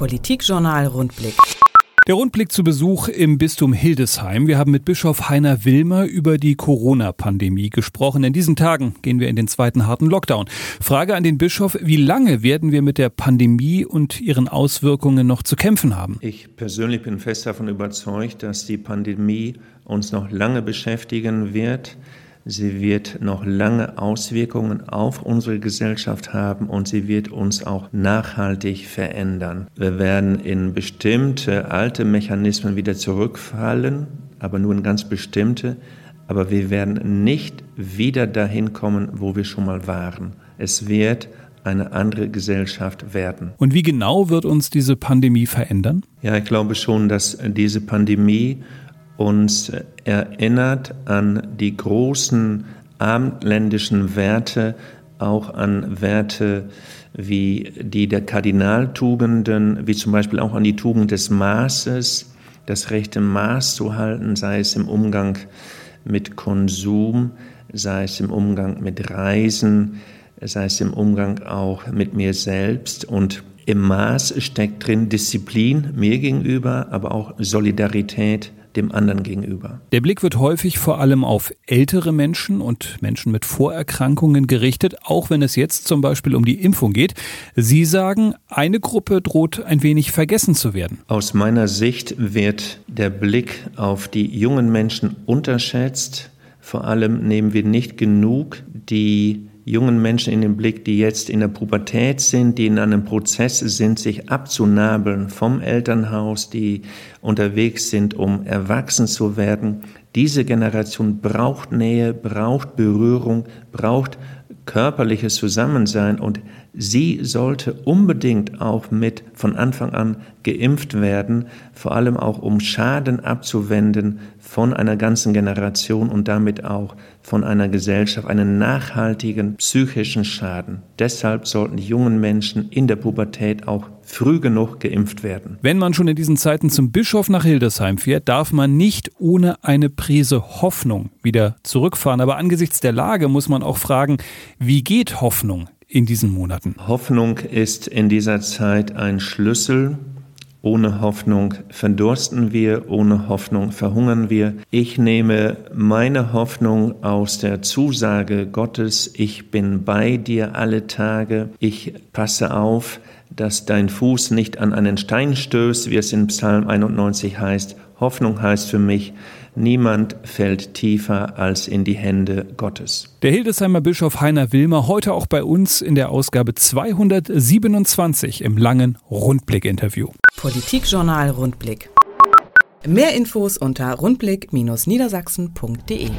Politikjournal Rundblick. Der Rundblick zu Besuch im Bistum Hildesheim. Wir haben mit Bischof Heiner Wilmer über die Corona-Pandemie gesprochen. In diesen Tagen gehen wir in den zweiten harten Lockdown. Frage an den Bischof, wie lange werden wir mit der Pandemie und ihren Auswirkungen noch zu kämpfen haben? Ich persönlich bin fest davon überzeugt, dass die Pandemie uns noch lange beschäftigen wird. Sie wird noch lange Auswirkungen auf unsere Gesellschaft haben und sie wird uns auch nachhaltig verändern. Wir werden in bestimmte alte Mechanismen wieder zurückfallen, aber nur in ganz bestimmte. Aber wir werden nicht wieder dahin kommen, wo wir schon mal waren. Es wird eine andere Gesellschaft werden. Und wie genau wird uns diese Pandemie verändern? Ja, ich glaube schon, dass diese Pandemie uns erinnert an die großen abendländischen Werte, auch an Werte wie die der Kardinaltugenden, wie zum Beispiel auch an die Tugend des Maßes, das rechte Maß zu halten, sei es im Umgang mit Konsum, sei es im Umgang mit Reisen, sei es im Umgang auch mit mir selbst. Und im Maß steckt drin Disziplin mir gegenüber, aber auch Solidarität dem anderen gegenüber. Der Blick wird häufig vor allem auf ältere Menschen und Menschen mit Vorerkrankungen gerichtet, auch wenn es jetzt zum Beispiel um die Impfung geht. Sie sagen, eine Gruppe droht ein wenig vergessen zu werden. Aus meiner Sicht wird der Blick auf die jungen Menschen unterschätzt. Vor allem nehmen wir nicht genug die jungen Menschen in den Blick, die jetzt in der Pubertät sind, die in einem Prozess sind, sich abzunabeln vom Elternhaus, die unterwegs sind, um erwachsen zu werden. Diese Generation braucht Nähe, braucht Berührung, braucht körperliches Zusammensein und sie sollte unbedingt auch mit von Anfang an geimpft werden, vor allem auch um Schaden abzuwenden von einer ganzen Generation und damit auch von einer Gesellschaft, einen nachhaltigen psychischen Schaden. Deshalb sollten die jungen Menschen in der Pubertät auch früh genug geimpft werden. Wenn man schon in diesen Zeiten zum Bischof nach Hildesheim fährt, darf man nicht ohne eine Prise Hoffnung wieder zurückfahren. Aber angesichts der Lage muss man auch fragen, wie geht Hoffnung in diesen Monaten? Hoffnung ist in dieser Zeit ein Schlüssel. Ohne Hoffnung verdursten wir, ohne Hoffnung verhungern wir. Ich nehme meine Hoffnung aus der Zusage Gottes, ich bin bei dir alle Tage, ich passe auf, dass dein Fuß nicht an einen Stein stößt, wie es in Psalm 91 heißt. Hoffnung heißt für mich, niemand fällt tiefer als in die Hände Gottes. Der Hildesheimer Bischof Heiner Wilmer heute auch bei uns in der Ausgabe 227 im langen Rundblick-Interview. Politikjournal Rundblick. Mehr Infos unter rundblick-niedersachsen.de